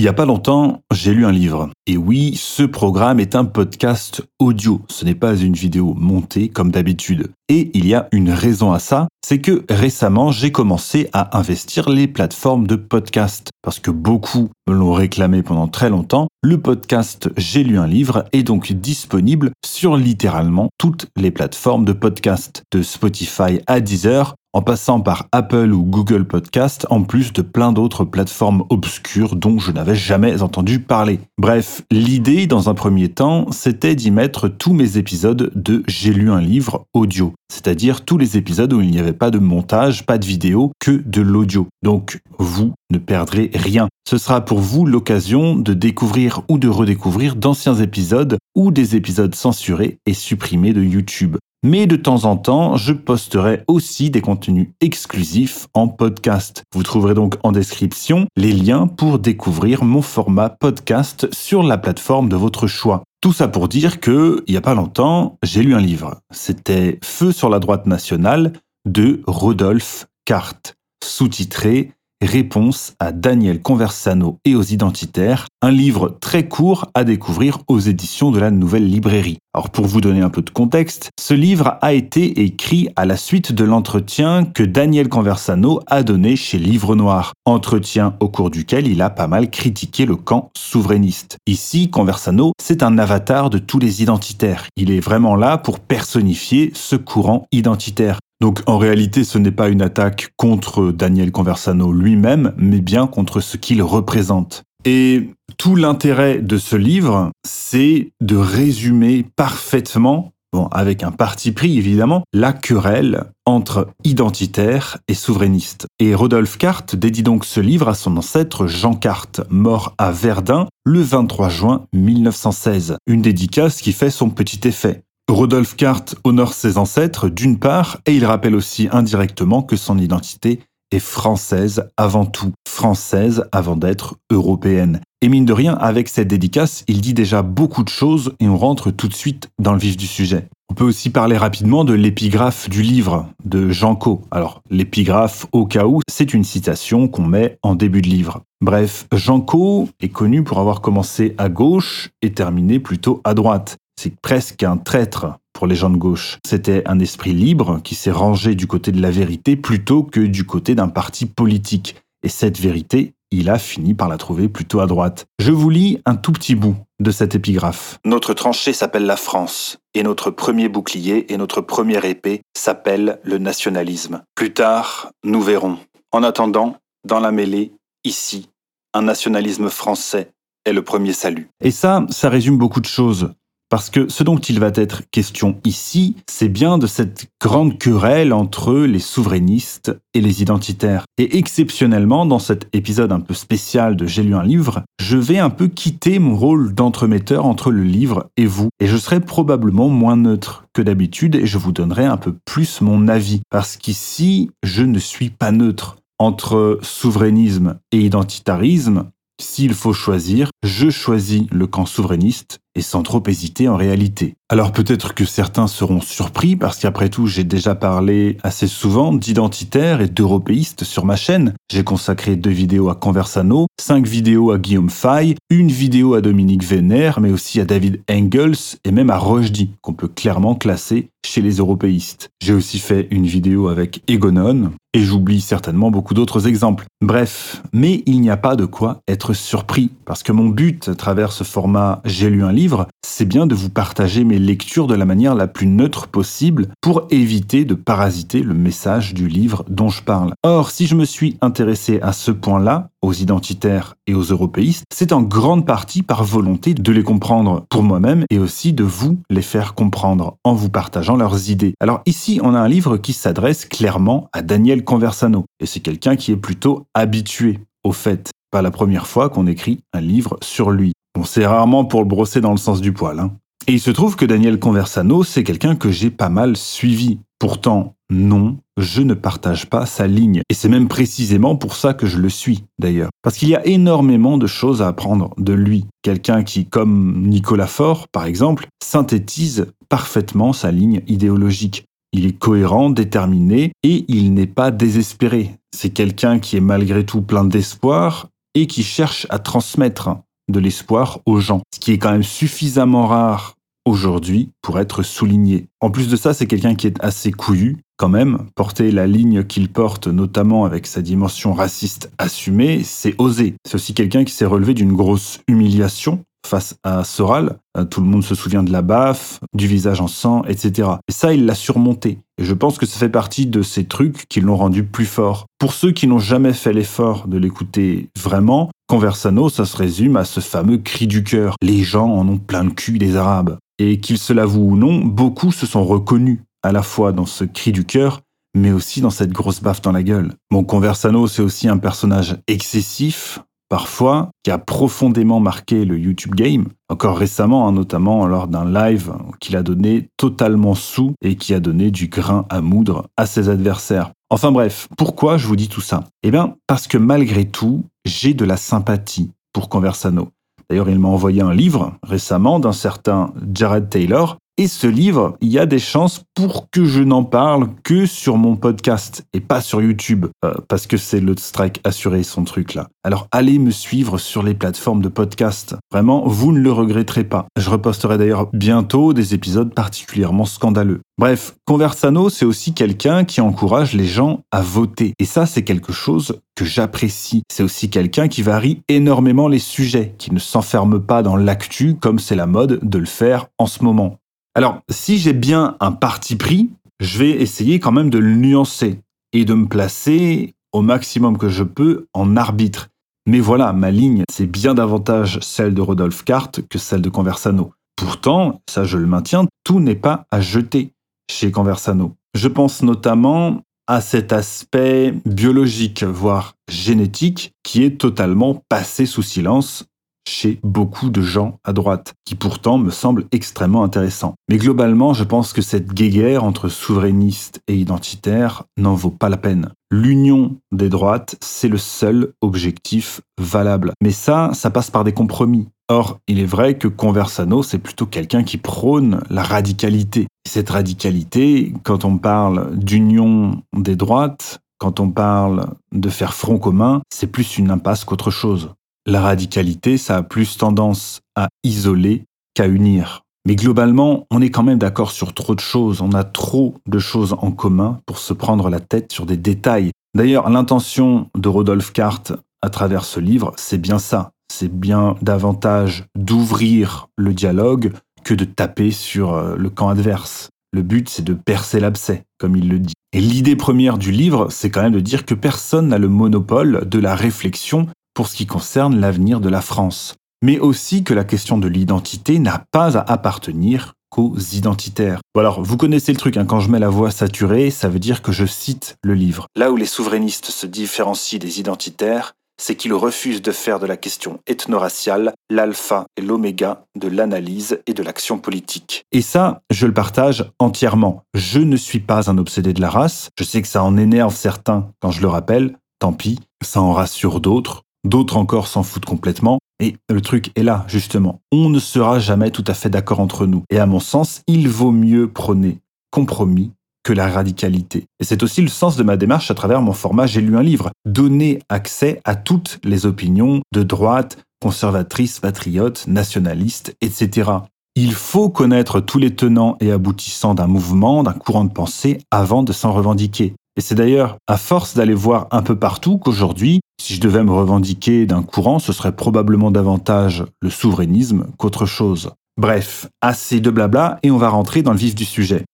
Il n'y a pas longtemps, j'ai lu un livre. Et oui, ce programme est un podcast audio. Ce n'est pas une vidéo montée comme d'habitude. Et il y a une raison à ça, c'est que récemment, j'ai commencé à investir les plateformes de podcast. Parce que beaucoup l'ont réclamé pendant très longtemps. Le podcast J'ai lu un livre est donc disponible sur littéralement toutes les plateformes de podcast. De Spotify à Deezer, en passant par Apple ou Google Podcast, en plus de plein d'autres plateformes obscures dont je n'avais jamais entendu parler. Bref, l'idée dans un premier temps, c'était d'y mettre tous mes épisodes de J'ai lu un livre audio, c'est-à-dire tous les épisodes où il n'y avait pas de montage, pas de vidéo, que de l'audio. Donc, vous ne perdrez rien. Ce sera pour vous l'occasion de découvrir ou de redécouvrir d'anciens épisodes ou des épisodes censurés et supprimés de YouTube mais de temps en temps, je posterai aussi des contenus exclusifs en podcast. Vous trouverez donc en description les liens pour découvrir mon format podcast sur la plateforme de votre choix. Tout ça pour dire que, il n'y a pas longtemps, j'ai lu un livre. C'était Feu sur la droite nationale de Rodolphe Carte, sous-titré Réponse à Daniel Conversano et aux identitaires, un livre très court à découvrir aux éditions de la Nouvelle Librairie. Alors pour vous donner un peu de contexte, ce livre a été écrit à la suite de l'entretien que Daniel Conversano a donné chez Livre Noir, entretien au cours duquel il a pas mal critiqué le camp souverainiste. Ici, Conversano, c'est un avatar de tous les identitaires. Il est vraiment là pour personnifier ce courant identitaire. Donc en réalité, ce n'est pas une attaque contre Daniel Conversano lui-même, mais bien contre ce qu'il représente. Et tout l'intérêt de ce livre, c'est de résumer parfaitement, bon, avec un parti pris évidemment, la querelle entre identitaire et souverainiste. Et Rodolphe Carte dédie donc ce livre à son ancêtre Jean Carte, mort à Verdun le 23 juin 1916. Une dédicace qui fait son petit effet. Rodolphe Carte honore ses ancêtres d'une part, et il rappelle aussi indirectement que son identité est française avant tout, française avant d'être européenne. Et mine de rien, avec cette dédicace, il dit déjà beaucoup de choses et on rentre tout de suite dans le vif du sujet. On peut aussi parler rapidement de l'épigraphe du livre de Jean Co. Alors, l'épigraphe, au cas où, c'est une citation qu'on met en début de livre. Bref, Jean Co est connu pour avoir commencé à gauche et terminé plutôt à droite. C'est presque un traître pour les gens de gauche. C'était un esprit libre qui s'est rangé du côté de la vérité plutôt que du côté d'un parti politique. Et cette vérité, il a fini par la trouver plutôt à droite. Je vous lis un tout petit bout de cette épigraphe. Notre tranchée s'appelle la France, et notre premier bouclier et notre première épée s'appellent le nationalisme. Plus tard, nous verrons. En attendant, dans la mêlée, ici, un nationalisme français est le premier salut. Et ça, ça résume beaucoup de choses. Parce que ce dont il va être question ici, c'est bien de cette grande querelle entre les souverainistes et les identitaires. Et exceptionnellement, dans cet épisode un peu spécial de J'ai lu un livre, je vais un peu quitter mon rôle d'entremetteur entre le livre et vous. Et je serai probablement moins neutre que d'habitude et je vous donnerai un peu plus mon avis. Parce qu'ici, je ne suis pas neutre. Entre souverainisme et identitarisme, s'il faut choisir, je choisis le camp souverainiste et sans trop hésiter en réalité. Alors peut-être que certains seront surpris parce qu'après tout j'ai déjà parlé assez souvent d'identitaires et d'européistes sur ma chaîne. J'ai consacré deux vidéos à Conversano, cinq vidéos à Guillaume Fay, une vidéo à Dominique Vénère, mais aussi à David Engels et même à Rochdy, qu'on peut clairement classer chez les européistes. J'ai aussi fait une vidéo avec Egonon, et j'oublie certainement beaucoup d'autres exemples. Bref, mais il n'y a pas de quoi être surpris, parce que mon but à travers ce format J'ai lu un livre, c'est bien de vous partager mes lectures de la manière la plus neutre possible pour éviter de parasiter le message du livre dont je parle. Or, si je me suis intéressé à ce point-là, aux identitaires et aux européistes, c'est en grande partie par volonté de les comprendre pour moi-même et aussi de vous les faire comprendre en vous partageant leurs idées. Alors ici, on a un livre qui s'adresse clairement à Daniel Conversano, et c'est quelqu'un qui est plutôt habitué au fait. Pas la première fois qu'on écrit un livre sur lui. Bon, c'est rarement pour le brosser dans le sens du poil. Hein. Et il se trouve que Daniel Conversano, c'est quelqu'un que j'ai pas mal suivi. Pourtant, non, je ne partage pas sa ligne. Et c'est même précisément pour ça que je le suis, d'ailleurs. Parce qu'il y a énormément de choses à apprendre de lui. Quelqu'un qui, comme Nicolas Faure, par exemple, synthétise parfaitement sa ligne idéologique. Il est cohérent, déterminé, et il n'est pas désespéré. C'est quelqu'un qui est malgré tout plein d'espoir, et qui cherche à transmettre de l'espoir aux gens, ce qui est quand même suffisamment rare aujourd'hui pour être souligné. En plus de ça, c'est quelqu'un qui est assez couillu quand même. Porter la ligne qu'il porte, notamment avec sa dimension raciste assumée, c'est osé. C'est aussi quelqu'un qui s'est relevé d'une grosse humiliation face à Soral. Euh, tout le monde se souvient de la baffe, du visage en sang, etc. Et ça, il l'a surmonté. Et je pense que ça fait partie de ces trucs qui l'ont rendu plus fort. Pour ceux qui n'ont jamais fait l'effort de l'écouter vraiment, Conversano, ça se résume à ce fameux cri du cœur. Les gens en ont plein le cul des Arabes. Et qu'ils se l'avouent ou non, beaucoup se sont reconnus à la fois dans ce cri du cœur, mais aussi dans cette grosse baffe dans la gueule. Bon, Conversano, c'est aussi un personnage excessif, parfois, qui a profondément marqué le YouTube game, encore récemment, hein, notamment lors d'un live qu'il a donné totalement sous et qui a donné du grain à moudre à ses adversaires. Enfin bref, pourquoi je vous dis tout ça? Eh bien, parce que malgré tout, j'ai de la sympathie pour Conversano. D'ailleurs, il m'a envoyé un livre récemment d'un certain Jared Taylor et ce livre, il y a des chances pour que je n'en parle que sur mon podcast et pas sur YouTube, euh, parce que c'est le strike assuré son truc là. Alors allez me suivre sur les plateformes de podcast. Vraiment, vous ne le regretterez pas. Je reposterai d'ailleurs bientôt des épisodes particulièrement scandaleux. Bref, Conversano, c'est aussi quelqu'un qui encourage les gens à voter. Et ça, c'est quelque chose que j'apprécie. C'est aussi quelqu'un qui varie énormément les sujets, qui ne s'enferme pas dans l'actu comme c'est la mode de le faire en ce moment. Alors, si j'ai bien un parti pris, je vais essayer quand même de le nuancer et de me placer au maximum que je peux en arbitre. Mais voilà, ma ligne, c'est bien davantage celle de Rodolphe Carte que celle de Conversano. Pourtant, ça je le maintiens, tout n'est pas à jeter chez Conversano. Je pense notamment à cet aspect biologique, voire génétique, qui est totalement passé sous silence chez beaucoup de gens à droite, qui pourtant me semble extrêmement intéressant. Mais globalement, je pense que cette guéguerre entre souverainistes et identitaires n'en vaut pas la peine. L'union des droites, c'est le seul objectif valable. Mais ça, ça passe par des compromis. Or, il est vrai que Conversano, c'est plutôt quelqu'un qui prône la radicalité. cette radicalité, quand on parle d'union des droites, quand on parle de faire front commun, c'est plus une impasse qu'autre chose. La radicalité, ça a plus tendance à isoler qu'à unir. Mais globalement, on est quand même d'accord sur trop de choses, on a trop de choses en commun pour se prendre la tête sur des détails. D'ailleurs, l'intention de Rodolphe Carte à travers ce livre, c'est bien ça. C'est bien davantage d'ouvrir le dialogue que de taper sur euh, le camp adverse. Le but, c'est de percer l'abcès, comme il le dit. Et l'idée première du livre, c'est quand même de dire que personne n'a le monopole de la réflexion pour ce qui concerne l'avenir de la France, mais aussi que la question de l'identité n'a pas à appartenir qu'aux identitaires. Bon alors, vous connaissez le truc, hein, quand je mets la voix saturée, ça veut dire que je cite le livre. Là où les souverainistes se différencient des identitaires, c'est qu'ils refusent de faire de la question ethno-raciale l'alpha et l'oméga de l'analyse et de l'action politique. Et ça, je le partage entièrement. Je ne suis pas un obsédé de la race, je sais que ça en énerve certains quand je le rappelle, tant pis, ça en rassure d'autres, D'autres encore s'en foutent complètement. Et le truc est là, justement. On ne sera jamais tout à fait d'accord entre nous. Et à mon sens, il vaut mieux prôner compromis que la radicalité. Et c'est aussi le sens de ma démarche à travers mon format J'ai lu un livre. Donner accès à toutes les opinions de droite, conservatrice, patriote, nationaliste, etc. Il faut connaître tous les tenants et aboutissants d'un mouvement, d'un courant de pensée avant de s'en revendiquer. Et c'est d'ailleurs à force d'aller voir un peu partout qu'aujourd'hui, si je devais me revendiquer d'un courant, ce serait probablement davantage le souverainisme qu'autre chose. Bref, assez de blabla et on va rentrer dans le vif du sujet.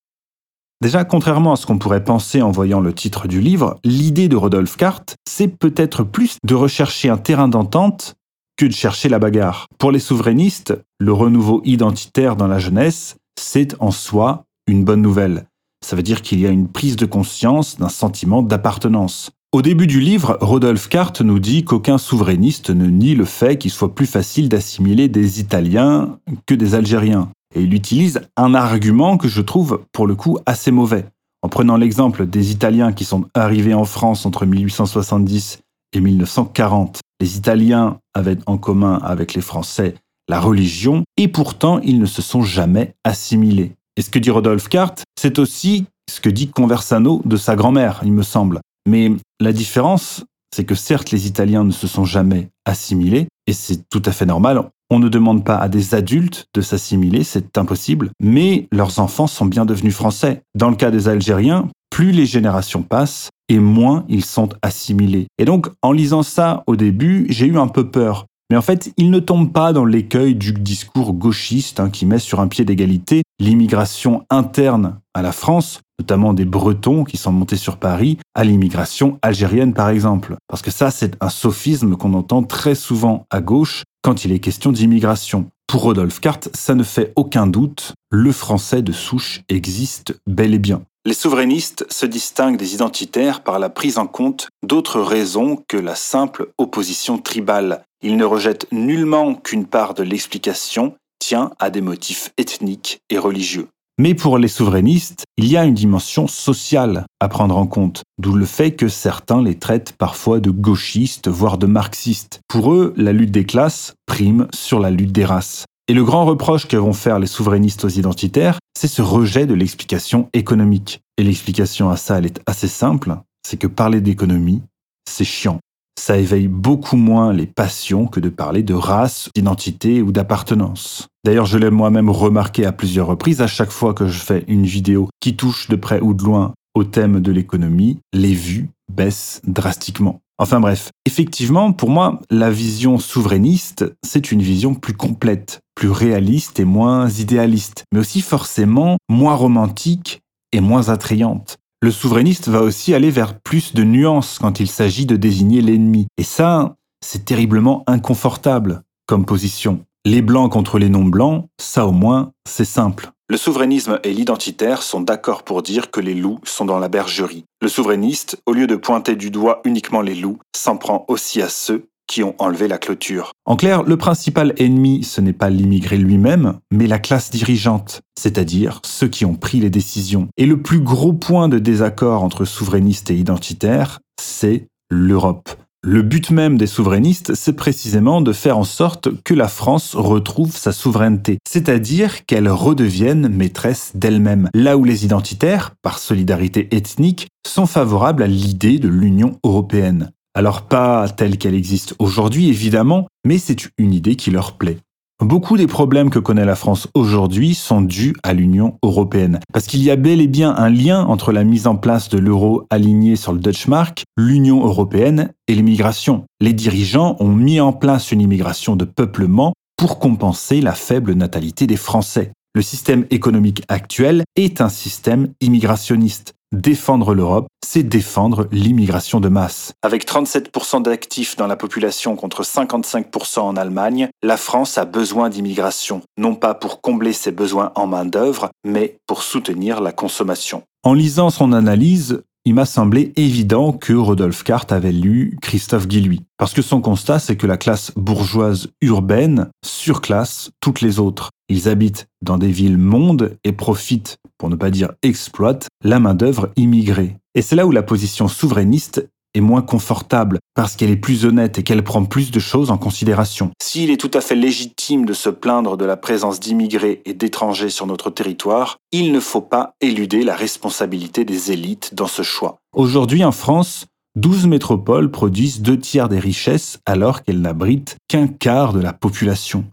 Déjà, contrairement à ce qu'on pourrait penser en voyant le titre du livre, l'idée de Rodolphe Carte, c'est peut-être plus de rechercher un terrain d'entente que de chercher la bagarre. Pour les souverainistes, le renouveau identitaire dans la jeunesse, c'est en soi une bonne nouvelle. Ça veut dire qu'il y a une prise de conscience d'un sentiment d'appartenance. Au début du livre, Rodolphe Carte nous dit qu'aucun souverainiste ne nie le fait qu'il soit plus facile d'assimiler des Italiens que des Algériens. Et il utilise un argument que je trouve pour le coup assez mauvais. En prenant l'exemple des Italiens qui sont arrivés en France entre 1870 et 1940, les Italiens avaient en commun avec les Français la religion, et pourtant ils ne se sont jamais assimilés. Et ce que dit Rodolphe Carte, c'est aussi ce que dit Conversano de sa grand-mère, il me semble. Mais la différence, c'est que certes les Italiens ne se sont jamais assimiler, et c'est tout à fait normal. On ne demande pas à des adultes de s'assimiler, c'est impossible, mais leurs enfants sont bien devenus français. Dans le cas des Algériens, plus les générations passent et moins ils sont assimilés. Et donc, en lisant ça au début, j'ai eu un peu peur. Mais en fait, il ne tombe pas dans l'écueil du discours gauchiste hein, qui met sur un pied d'égalité l'immigration interne à la France, notamment des Bretons qui sont montés sur Paris, à l'immigration algérienne par exemple. Parce que ça, c'est un sophisme qu'on entend très souvent à gauche quand il est question d'immigration. Pour Rodolphe Carte, ça ne fait aucun doute, le français de souche existe bel et bien. Les souverainistes se distinguent des identitaires par la prise en compte d'autres raisons que la simple opposition tribale. Ils ne rejettent nullement qu'une part de l'explication tient à des motifs ethniques et religieux. Mais pour les souverainistes, il y a une dimension sociale à prendre en compte, d'où le fait que certains les traitent parfois de gauchistes, voire de marxistes. Pour eux, la lutte des classes prime sur la lutte des races. Et le grand reproche que vont faire les souverainistes aux identitaires, c'est ce rejet de l'explication économique. Et l'explication à ça, elle est assez simple, c'est que parler d'économie, c'est chiant. Ça éveille beaucoup moins les passions que de parler de race, d'identité ou d'appartenance. D'ailleurs, je l'ai moi-même remarqué à plusieurs reprises, à chaque fois que je fais une vidéo qui touche de près ou de loin au thème de l'économie, les vues baissent drastiquement. Enfin bref, effectivement, pour moi, la vision souverainiste, c'est une vision plus complète, plus réaliste et moins idéaliste, mais aussi forcément moins romantique et moins attrayante. Le souverainiste va aussi aller vers plus de nuances quand il s'agit de désigner l'ennemi. Et ça, c'est terriblement inconfortable comme position. Les blancs contre les non-blancs, ça au moins, c'est simple. Le souverainisme et l'identitaire sont d'accord pour dire que les loups sont dans la bergerie. Le souverainiste, au lieu de pointer du doigt uniquement les loups, s'en prend aussi à ceux qui ont enlevé la clôture. En clair, le principal ennemi, ce n'est pas l'immigré lui-même, mais la classe dirigeante, c'est-à-dire ceux qui ont pris les décisions. Et le plus gros point de désaccord entre souverainistes et identitaires, c'est l'Europe. Le but même des souverainistes, c'est précisément de faire en sorte que la France retrouve sa souveraineté, c'est-à-dire qu'elle redevienne maîtresse d'elle-même, là où les identitaires, par solidarité ethnique, sont favorables à l'idée de l'Union européenne. Alors pas telle qu'elle existe aujourd'hui, évidemment, mais c'est une idée qui leur plaît. Beaucoup des problèmes que connaît la France aujourd'hui sont dus à l'Union européenne. Parce qu'il y a bel et bien un lien entre la mise en place de l'euro aligné sur le Deutsche Mark, l'Union européenne et l'immigration. Les dirigeants ont mis en place une immigration de peuplement pour compenser la faible natalité des Français. Le système économique actuel est un système immigrationniste. Défendre l'Europe, c'est défendre l'immigration de masse. Avec 37% d'actifs dans la population contre 55% en Allemagne, la France a besoin d'immigration, non pas pour combler ses besoins en main-d'œuvre, mais pour soutenir la consommation. En lisant son analyse, il m'a semblé évident que Rodolphe Carte avait lu Christophe Guilluy. Parce que son constat, c'est que la classe bourgeoise urbaine surclasse toutes les autres. Ils habitent dans des villes mondes et profitent, pour ne pas dire exploitent, la main-d'œuvre immigrée. Et c'est là où la position souverainiste est moins confortable parce qu'elle est plus honnête et qu'elle prend plus de choses en considération. S'il est tout à fait légitime de se plaindre de la présence d'immigrés et d'étrangers sur notre territoire, il ne faut pas éluder la responsabilité des élites dans ce choix. Aujourd'hui en France, 12 métropoles produisent deux tiers des richesses alors qu'elles n'abritent qu'un quart de la population.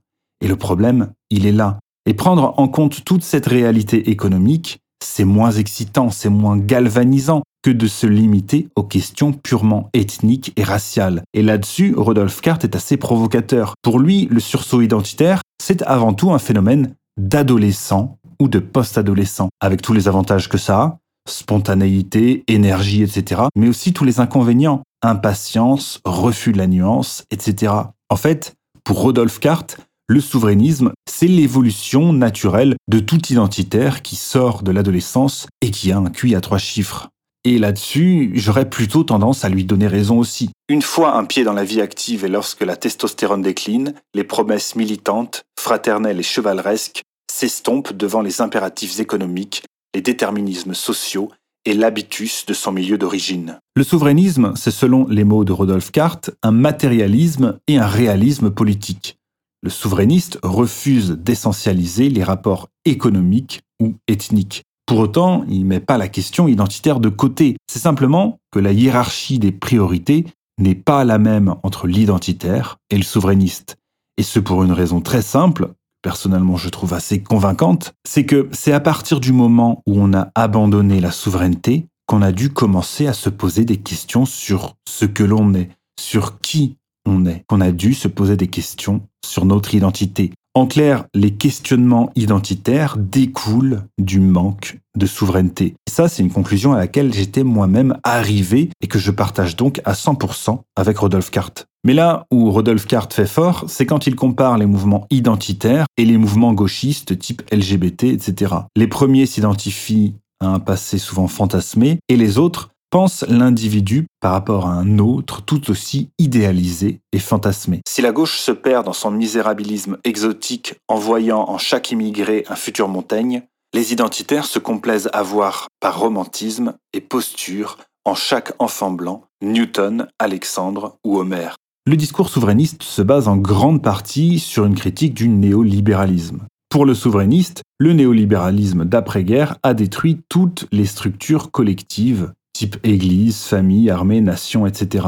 Et le problème, il est là. Et prendre en compte toute cette réalité économique, c'est moins excitant, c'est moins galvanisant que de se limiter aux questions purement ethniques et raciales. Et là-dessus, Rodolphe Carte est assez provocateur. Pour lui, le sursaut identitaire, c'est avant tout un phénomène d'adolescent ou de post-adolescent, avec tous les avantages que ça a, spontanéité, énergie, etc., mais aussi tous les inconvénients, impatience, refus de la nuance, etc. En fait, pour Rodolphe Carte, le souverainisme, c'est l'évolution naturelle de tout identitaire qui sort de l'adolescence et qui a un QI à trois chiffres. Et là-dessus, j'aurais plutôt tendance à lui donner raison aussi. Une fois un pied dans la vie active et lorsque la testostérone décline, les promesses militantes, fraternelles et chevaleresques s'estompent devant les impératifs économiques, les déterminismes sociaux et l'habitus de son milieu d'origine. Le souverainisme, c'est selon les mots de Rodolphe Carte, un matérialisme et un réalisme politique. Le souverainiste refuse d'essentialiser les rapports économiques ou ethniques. Pour autant, il ne met pas la question identitaire de côté. C'est simplement que la hiérarchie des priorités n'est pas la même entre l'identitaire et le souverainiste. Et ce pour une raison très simple, personnellement je trouve assez convaincante, c'est que c'est à partir du moment où on a abandonné la souveraineté qu'on a dû commencer à se poser des questions sur ce que l'on est, sur qui on est, qu'on a dû se poser des questions sur notre identité. En clair, les questionnements identitaires découlent du manque de souveraineté. Et ça, c'est une conclusion à laquelle j'étais moi-même arrivé et que je partage donc à 100% avec Rodolphe Carte. Mais là où Rodolphe Carte fait fort, c'est quand il compare les mouvements identitaires et les mouvements gauchistes type LGBT, etc. Les premiers s'identifient à un passé souvent fantasmé et les autres pense l'individu par rapport à un autre tout aussi idéalisé et fantasmé. Si la gauche se perd dans son misérabilisme exotique en voyant en chaque immigré un futur Montaigne, les identitaires se complaisent à voir par romantisme et posture en chaque enfant blanc Newton, Alexandre ou Homère. Le discours souverainiste se base en grande partie sur une critique du néolibéralisme. Pour le souverainiste, le néolibéralisme d'après-guerre a détruit toutes les structures collectives type Église, famille, armée, nation, etc.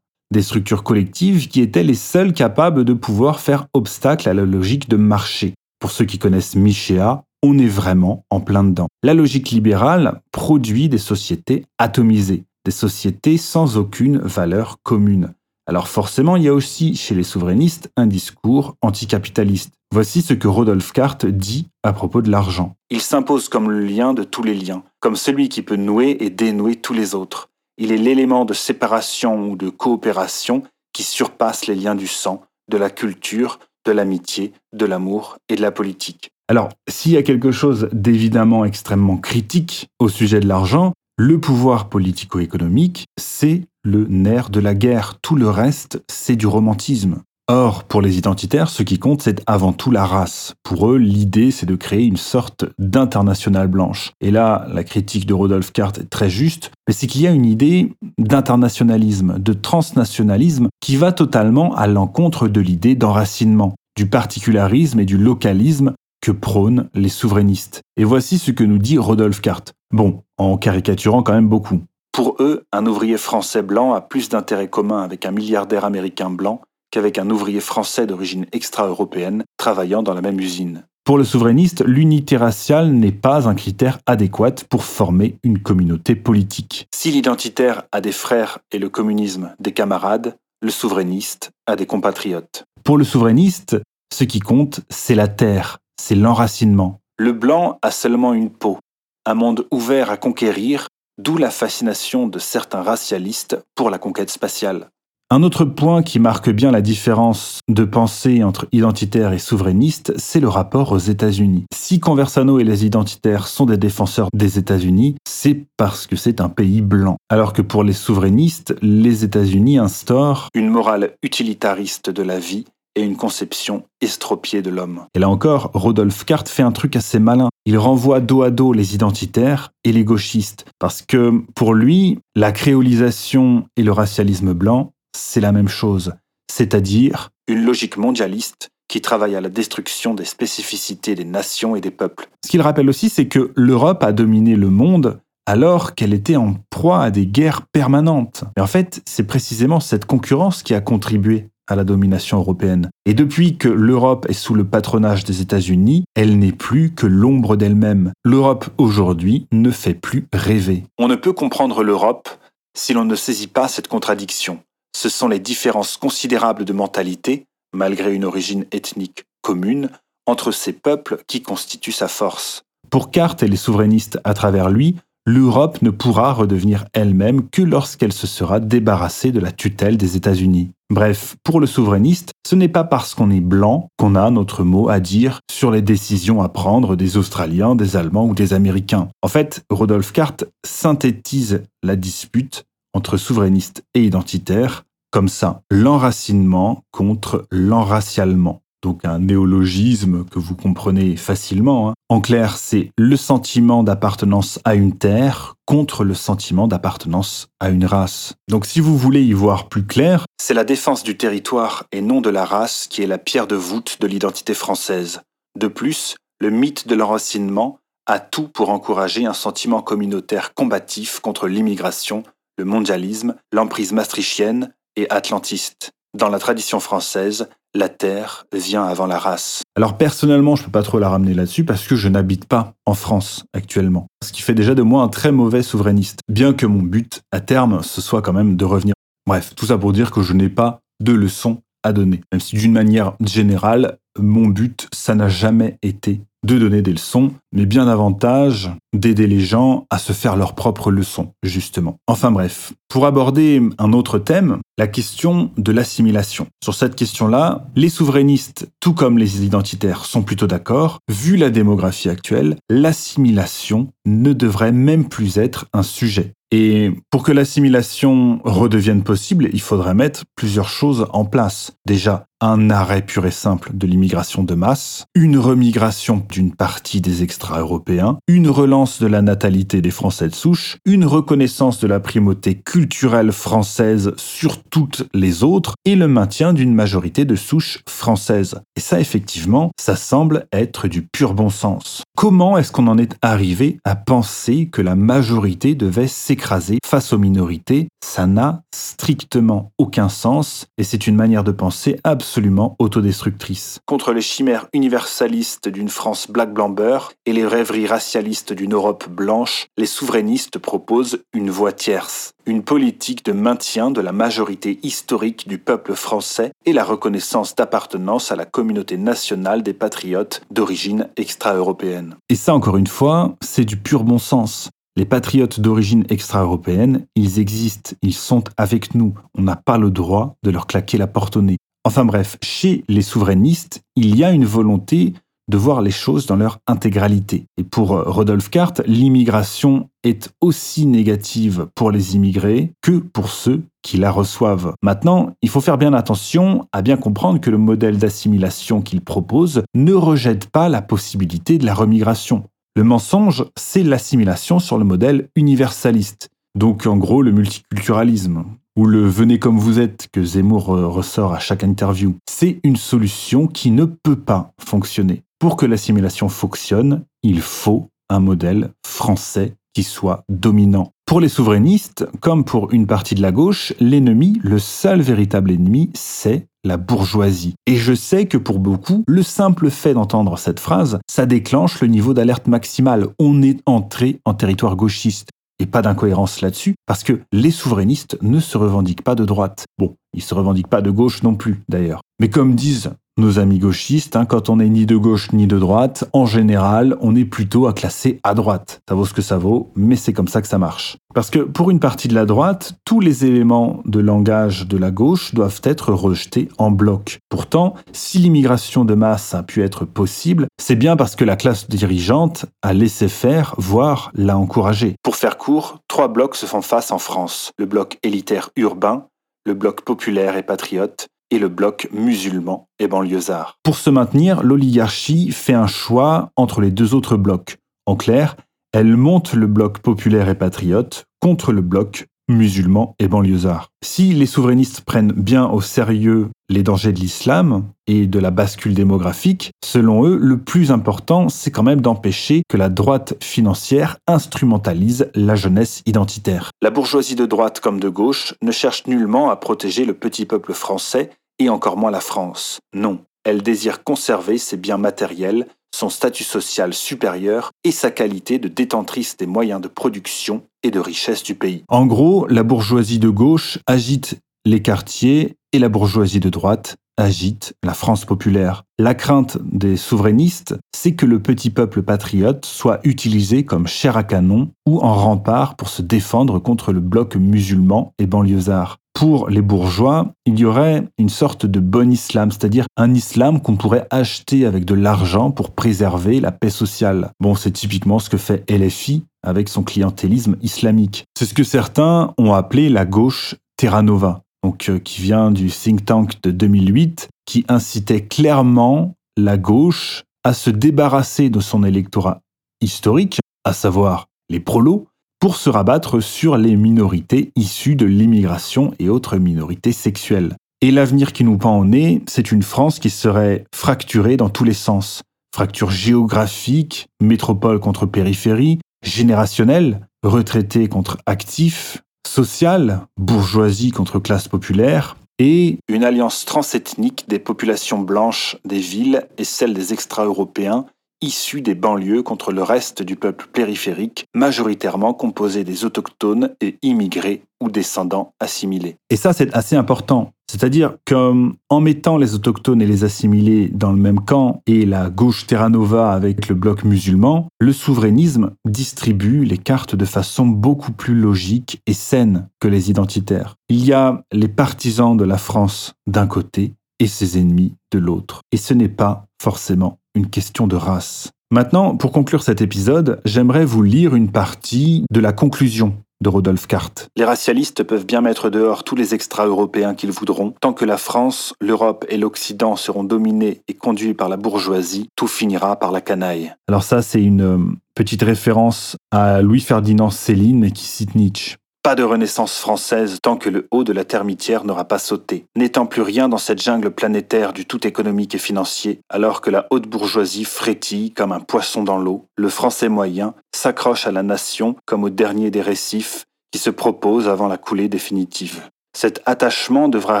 Des structures collectives qui étaient les seules capables de pouvoir faire obstacle à la logique de marché. Pour ceux qui connaissent Michéa, on est vraiment en plein dedans. La logique libérale produit des sociétés atomisées, des sociétés sans aucune valeur commune. Alors forcément, il y a aussi chez les souverainistes un discours anticapitaliste. Voici ce que Rodolphe Carte dit à propos de l'argent. Il s'impose comme le lien de tous les liens, comme celui qui peut nouer et dénouer tous les autres. Il est l'élément de séparation ou de coopération qui surpasse les liens du sang, de la culture, de l'amitié, de l'amour et de la politique. Alors, s'il y a quelque chose d'évidemment extrêmement critique au sujet de l'argent, le pouvoir politico-économique, c'est le nerf de la guerre. Tout le reste, c'est du romantisme. Or, pour les identitaires, ce qui compte, c'est avant tout la race. Pour eux, l'idée, c'est de créer une sorte d'internationale blanche. Et là, la critique de Rodolphe Carte est très juste, mais c'est qu'il y a une idée d'internationalisme, de transnationalisme, qui va totalement à l'encontre de l'idée d'enracinement, du particularisme et du localisme que prônent les souverainistes. Et voici ce que nous dit Rodolphe Carte. Bon, en caricaturant quand même beaucoup. Pour eux, un ouvrier français blanc a plus d'intérêts communs avec un milliardaire américain blanc qu'avec un ouvrier français d'origine extra-européenne travaillant dans la même usine. Pour le souverainiste, l'unité raciale n'est pas un critère adéquat pour former une communauté politique. Si l'identitaire a des frères et le communisme des camarades, le souverainiste a des compatriotes. Pour le souverainiste, ce qui compte, c'est la terre, c'est l'enracinement. Le blanc a seulement une peau, un monde ouvert à conquérir, d'où la fascination de certains racialistes pour la conquête spatiale. Un autre point qui marque bien la différence de pensée entre identitaire et souverainiste, c'est le rapport aux États-Unis. Si Conversano et les identitaires sont des défenseurs des États-Unis, c'est parce que c'est un pays blanc. Alors que pour les souverainistes, les États-Unis instaurent une morale utilitariste de la vie et une conception estropiée de l'homme. Et là encore, Rodolphe Carte fait un truc assez malin. Il renvoie dos à dos les identitaires et les gauchistes. Parce que pour lui, la créolisation et le racialisme blanc, c'est la même chose, c'est-à-dire une logique mondialiste qui travaille à la destruction des spécificités des nations et des peuples. Ce qu'il rappelle aussi, c'est que l'Europe a dominé le monde alors qu'elle était en proie à des guerres permanentes. Et en fait, c'est précisément cette concurrence qui a contribué à la domination européenne. Et depuis que l'Europe est sous le patronage des États-Unis, elle n'est plus que l'ombre d'elle-même. L'Europe aujourd'hui ne fait plus rêver. On ne peut comprendre l'Europe si l'on ne saisit pas cette contradiction ce sont les différences considérables de mentalité, malgré une origine ethnique commune, entre ces peuples qui constituent sa force. Pour Carte et les souverainistes à travers lui, l'Europe ne pourra redevenir elle-même que lorsqu'elle se sera débarrassée de la tutelle des États-Unis. Bref, pour le souverainiste, ce n'est pas parce qu'on est blanc qu'on a notre mot à dire sur les décisions à prendre des Australiens, des Allemands ou des Américains. En fait, Rodolphe Carte synthétise la dispute entre souverainistes et identitaires, comme ça, l'enracinement contre l'enracialement. Donc un néologisme que vous comprenez facilement. Hein. En clair, c'est le sentiment d'appartenance à une terre contre le sentiment d'appartenance à une race. Donc si vous voulez y voir plus clair, c'est la défense du territoire et non de la race qui est la pierre de voûte de l'identité française. De plus, le mythe de l'enracinement a tout pour encourager un sentiment communautaire combatif contre l'immigration le mondialisme, l'emprise maastrichtienne, et atlantiste. Dans la tradition française, la terre vient avant la race. Alors personnellement, je peux pas trop la ramener là-dessus parce que je n'habite pas en France actuellement. Ce qui fait déjà de moi un très mauvais souverainiste, bien que mon but à terme ce soit quand même de revenir. Bref, tout ça pour dire que je n'ai pas de leçons à donner. Même si d'une manière générale, mon but, ça n'a jamais été de donner des leçons, mais bien davantage d'aider les gens à se faire leurs propres leçons, justement. Enfin bref, pour aborder un autre thème, la question de l'assimilation. Sur cette question-là, les souverainistes, tout comme les identitaires, sont plutôt d'accord. Vu la démographie actuelle, l'assimilation ne devrait même plus être un sujet. Et pour que l'assimilation redevienne possible, il faudrait mettre plusieurs choses en place. Déjà, un arrêt pur et simple de l'immigration de masse, une remigration d'une partie des extra-européens, une relance de la natalité des Français de souche, une reconnaissance de la primauté culturelle française sur toutes les autres et le maintien d'une majorité de souches françaises. Et ça, effectivement, ça semble être du pur bon sens. Comment est-ce qu'on en est arrivé à penser que la majorité devait s'écraser face aux minorités? Ça n'a strictement aucun sens et c'est une manière de penser absolument absolument autodestructrice. Contre les chimères universalistes d'une France black blamber et les rêveries racialistes d'une Europe blanche, les souverainistes proposent une voie tierce, une politique de maintien de la majorité historique du peuple français et la reconnaissance d'appartenance à la communauté nationale des patriotes d'origine extra-européenne. Et ça, encore une fois, c'est du pur bon sens. Les patriotes d'origine extra-européenne, ils existent, ils sont avec nous. On n'a pas le droit de leur claquer la porte au nez. Enfin bref, chez les souverainistes, il y a une volonté de voir les choses dans leur intégralité. Et pour euh, Rodolphe Carte, l'immigration est aussi négative pour les immigrés que pour ceux qui la reçoivent. Maintenant, il faut faire bien attention à bien comprendre que le modèle d'assimilation qu'il propose ne rejette pas la possibilité de la remigration. Le mensonge, c'est l'assimilation sur le modèle universaliste, donc en gros le multiculturalisme ou le venez comme vous êtes que Zemmour ressort à chaque interview, c'est une solution qui ne peut pas fonctionner. Pour que l'assimilation fonctionne, il faut un modèle français qui soit dominant. Pour les souverainistes, comme pour une partie de la gauche, l'ennemi, le seul véritable ennemi, c'est la bourgeoisie. Et je sais que pour beaucoup, le simple fait d'entendre cette phrase, ça déclenche le niveau d'alerte maximale. On est entré en territoire gauchiste et pas d'incohérence là-dessus, parce que les souverainistes ne se revendiquent pas de droite. Bon, ils se revendiquent pas de gauche non plus, d'ailleurs. Mais comme disent nos amis gauchistes, hein, quand on n'est ni de gauche ni de droite, en général, on est plutôt à classer à droite. Ça vaut ce que ça vaut, mais c'est comme ça que ça marche. Parce que pour une partie de la droite, tous les éléments de langage de la gauche doivent être rejetés en bloc. Pourtant, si l'immigration de masse a pu être possible, c'est bien parce que la classe dirigeante a laissé faire, voire l'a encouragé. Pour faire court, trois blocs se font face en France. Le bloc élitaire urbain, le bloc populaire et patriote, et le bloc musulman et banlieusard. Pour se maintenir, l'oligarchie fait un choix entre les deux autres blocs. En clair, elle monte le bloc populaire et patriote contre le bloc musulman et banlieusard. Si les souverainistes prennent bien au sérieux les dangers de l'islam et de la bascule démographique, selon eux, le plus important, c'est quand même d'empêcher que la droite financière instrumentalise la jeunesse identitaire. La bourgeoisie de droite comme de gauche ne cherche nullement à protéger le petit peuple français et encore moins la France. Non, elle désire conserver ses biens matériels, son statut social supérieur et sa qualité de détentrice des moyens de production et de richesse du pays. En gros, la bourgeoisie de gauche agite les quartiers et la bourgeoisie de droite agite la France populaire. La crainte des souverainistes, c'est que le petit peuple patriote soit utilisé comme chair à canon ou en rempart pour se défendre contre le bloc musulman et banlieusard pour les bourgeois, il y aurait une sorte de bon islam, c'est-à-dire un islam qu'on pourrait acheter avec de l'argent pour préserver la paix sociale. Bon, c'est typiquement ce que fait LFI avec son clientélisme islamique. C'est ce que certains ont appelé la gauche Terra Nova, donc euh, qui vient du think tank de 2008, qui incitait clairement la gauche à se débarrasser de son électorat historique, à savoir les prolos, pour se rabattre sur les minorités issues de l'immigration et autres minorités sexuelles. Et l'avenir qui nous pend en nez, c'est une France qui serait fracturée dans tous les sens. Fracture géographique, métropole contre périphérie, générationnelle, retraité contre actif, sociale, bourgeoisie contre classe populaire, et une alliance transethnique des populations blanches des villes et celles des extra-européens issus des banlieues contre le reste du peuple périphérique, majoritairement composé des autochtones et immigrés ou descendants assimilés. Et ça, c'est assez important. C'est-à-dire qu'en mettant les autochtones et les assimilés dans le même camp et la gauche Terra Nova avec le bloc musulman, le souverainisme distribue les cartes de façon beaucoup plus logique et saine que les identitaires. Il y a les partisans de la France d'un côté et ses ennemis de l'autre. Et ce n'est pas forcément une question de race. Maintenant, pour conclure cet épisode, j'aimerais vous lire une partie de la conclusion de Rodolphe Carte. Les racialistes peuvent bien mettre dehors tous les extra-européens qu'ils voudront. Tant que la France, l'Europe et l'Occident seront dominés et conduits par la bourgeoisie, tout finira par la canaille. Alors ça, c'est une euh, petite référence à Louis-Ferdinand Céline qui cite Nietzsche. Pas de renaissance française tant que le haut de la termitière n'aura pas sauté. N'étant plus rien dans cette jungle planétaire du tout économique et financier, alors que la haute bourgeoisie frétille comme un poisson dans l'eau, le français moyen s'accroche à la nation comme au dernier des récifs qui se propose avant la coulée définitive. Cet attachement devra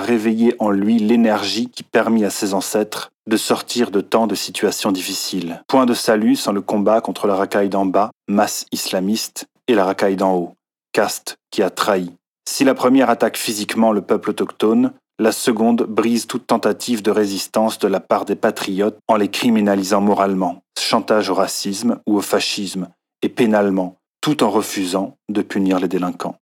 réveiller en lui l'énergie qui permit à ses ancêtres de sortir de tant de situations difficiles. Point de salut sans le combat contre la racaille d'en bas, masse islamiste, et la racaille d'en haut caste qui a trahi. Si la première attaque physiquement le peuple autochtone, la seconde brise toute tentative de résistance de la part des patriotes en les criminalisant moralement, chantage au racisme ou au fascisme, et pénalement, tout en refusant de punir les délinquants.